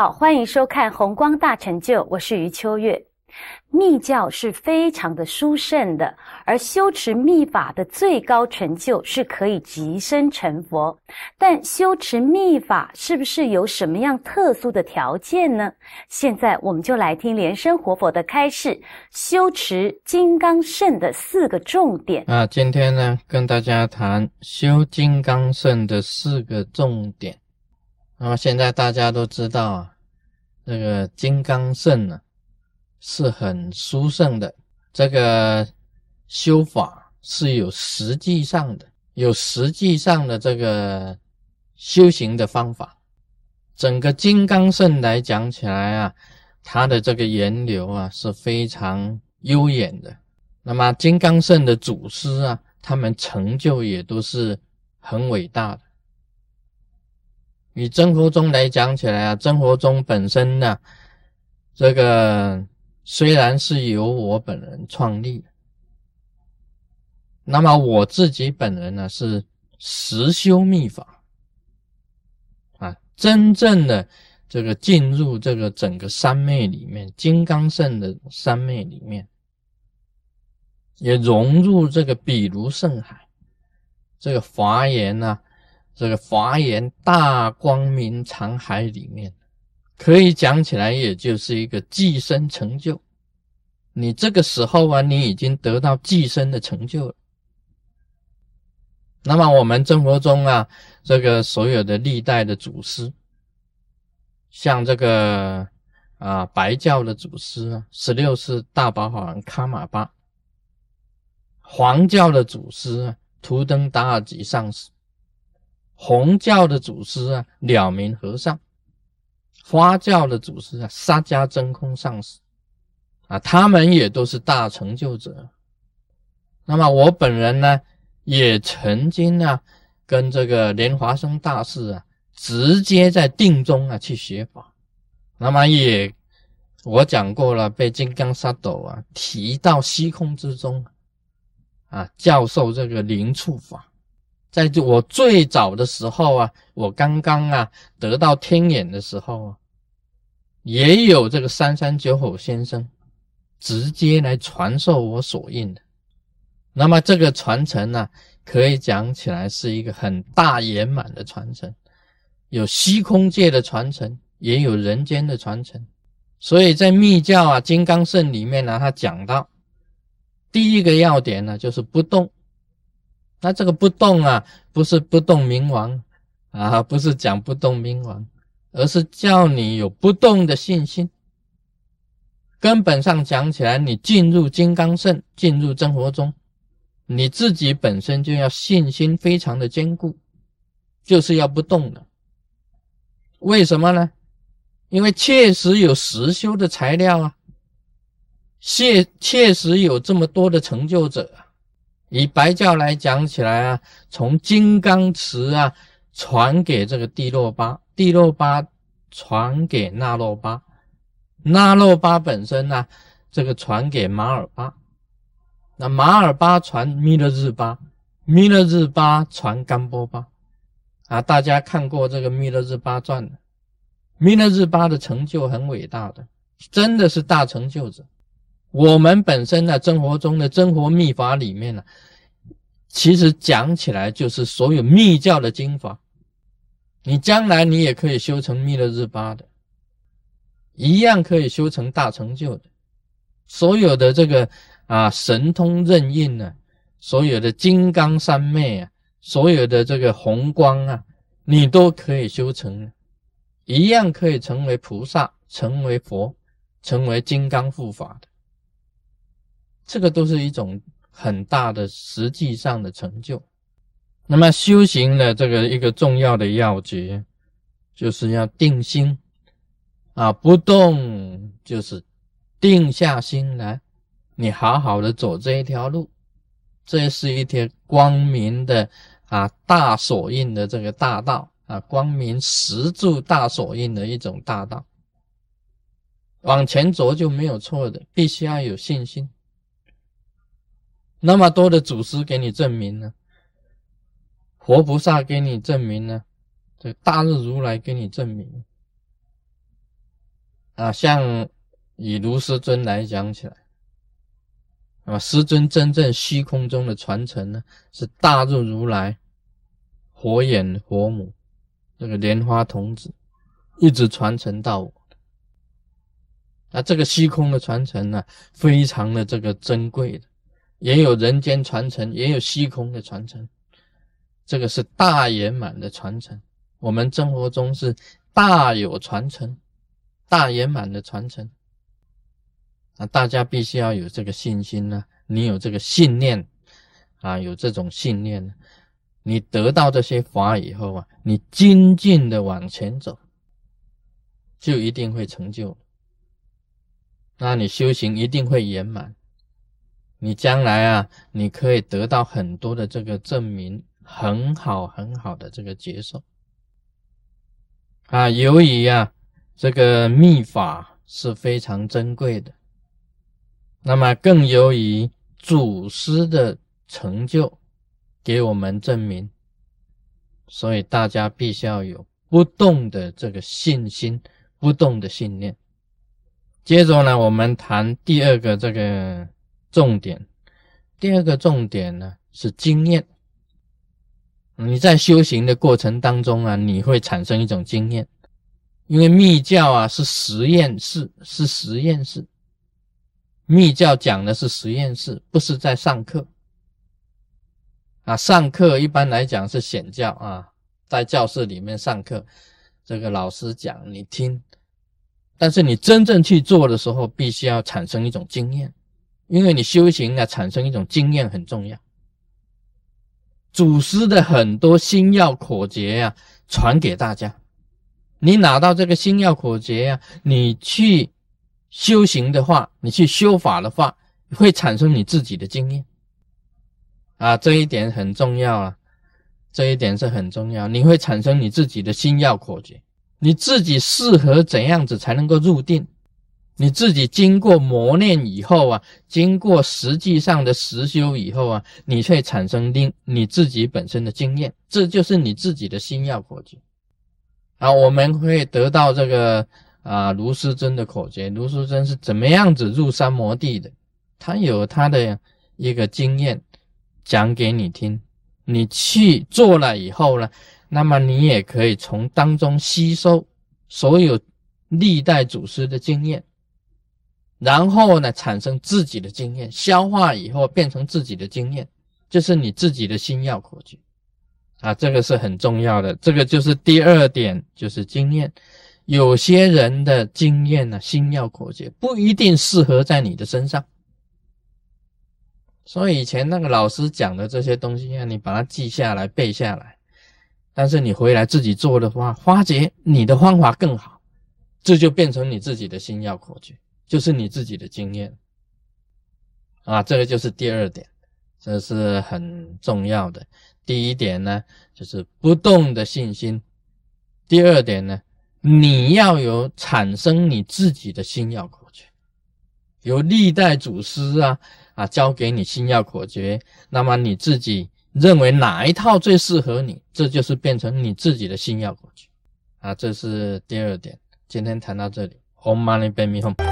好，欢迎收看《红光大成就》，我是余秋月。密教是非常的殊胜的，而修持密法的最高成就是可以即身成佛。但修持密法是不是有什么样特殊的条件呢？现在我们就来听莲生活佛的开示，修持金刚圣的四个重点。啊，今天呢，跟大家谈修金刚圣的四个重点。那么现在大家都知道啊，这个金刚圣呢是很殊胜的，这个修法是有实际上的，有实际上的这个修行的方法。整个金刚圣来讲起来啊，它的这个源流啊是非常悠远的。那么金刚圣的祖师啊，他们成就也都是很伟大的。以真佛宗来讲起来啊，真佛宗本身呢，这个虽然是由我本人创立，那么我自己本人呢是实修密法啊，真正的这个进入这个整个三昧里面，金刚圣的三昧里面，也融入这个比如圣海，这个华严呢。这个华严大光明长海里面，可以讲起来，也就是一个寄生成就。你这个时候啊，你已经得到寄生的成就了。那么我们生活中啊，这个所有的历代的祖师，像这个啊白教的祖师啊，十六世大宝法王喀玛巴；黄教的祖师啊，图登达尔吉上师。红教的祖师啊，了明和尚；花教的祖师啊，沙迦真空上师啊，他们也都是大成就者。那么我本人呢，也曾经啊，跟这个莲华生大师啊，直接在定中啊去学法。那么也我讲过了，被金刚萨埵啊提到虚空之中啊，教授这个灵触法。在这我最早的时候啊，我刚刚啊得到天眼的时候啊，也有这个三三九口先生直接来传授我所印的。那么这个传承呢，可以讲起来是一个很大圆满的传承，有虚空界的传承，也有人间的传承。所以在密教啊金刚圣里面呢，他讲到第一个要点呢，就是不动。那这个不动啊，不是不动明王啊，不是讲不动明王，而是叫你有不动的信心。根本上讲起来，你进入金刚圣，进入真佛中，你自己本身就要信心非常的坚固，就是要不动的。为什么呢？因为确实有实修的材料啊，确确实有这么多的成就者。以白教来讲起来啊，从金刚持啊传给这个帝洛巴，帝洛巴传给那洛巴，那洛巴本身呢，这个传给马尔巴，那马尔巴传弥勒日巴，弥勒日巴传甘波巴，啊，大家看过这个弥勒日巴传的，弥勒日巴的成就很伟大的，真的是大成就者。我们本身呢，真活中的真活秘法里面呢，其实讲起来就是所有密教的经法，你将来你也可以修成弥勒日巴的，一样可以修成大成就的。所有的这个啊神通任运呢，所有的金刚三昧啊，所有的这个红光啊，你都可以修成，一样可以成为菩萨，成为佛，成为金刚护法的。这个都是一种很大的实际上的成就。那么修行的这个一个重要的要诀，就是要定心啊，不动就是定下心来，你好好的走这一条路，这是一条光明的啊大所印的这个大道啊，光明十柱大所印的一种大道，往前走就没有错的，必须要有信心。那么多的祖师给你证明呢，活菩萨给你证明呢，这大日如来给你证明，啊，像以卢师尊来讲起来，啊，师尊真正虚空中的传承呢，是大日如来、火眼火母这个莲花童子，一直传承到我。那这个虚空的传承呢，非常的这个珍贵的，也有人间传承，也有虚空的传承，这个是大圆满的传承。我们生活中是大有传承，大圆满的传承。啊，大家必须要有这个信心呢。你有这个信念啊，有这种信念，你得到这些法以后啊，你精进的往前走，就一定会成就。那你修行一定会圆满，你将来啊，你可以得到很多的这个证明，很好很好的这个接受啊。由于啊，这个秘法是非常珍贵的，那么更由于祖师的成就给我们证明，所以大家必须要有不动的这个信心，不动的信念。接着呢，我们谈第二个这个重点。第二个重点呢是经验。你在修行的过程当中啊，你会产生一种经验，因为密教啊是实验室，是实验室。密教讲的是实验室，不是在上课。啊，上课一般来讲是显教啊，在教室里面上课，这个老师讲你听。但是你真正去做的时候，必须要产生一种经验，因为你修行啊，产生一种经验很重要。祖师的很多心要口诀呀，传给大家。你拿到这个心要口诀呀，你去修行的话，你去修法的话，会产生你自己的经验。啊，这一点很重要啊，这一点是很重要，你会产生你自己的心要口诀。你自己适合怎样子才能够入定？你自己经过磨练以后啊，经过实际上的实修以后啊，你会产生另你自己本身的经验，这就是你自己的心要口诀。啊，我们会得到这个啊卢师尊的口诀，卢师尊是怎么样子入三摩地的？他有他的一个经验讲给你听，你去做了以后呢？那么你也可以从当中吸收所有历代祖师的经验，然后呢产生自己的经验，消化以后变成自己的经验，就是你自己的心要口诀啊，这个是很重要的。这个就是第二点，就是经验。有些人的经验呢，心要口诀不一定适合在你的身上，所以以前那个老师讲的这些东西啊，你把它记下来背下来。但是你回来自己做的话，发觉你的方法更好，这就变成你自己的心要口诀，就是你自己的经验啊。这个就是第二点，这是很重要的。第一点呢，就是不动的信心；第二点呢，你要有产生你自己的心要口诀，由历代祖师啊啊教给你心要口诀，那么你自己。认为哪一套最适合你，这就是变成你自己的心要过去啊，这是第二点。今天谈到这里，Om Mani Padme Hum。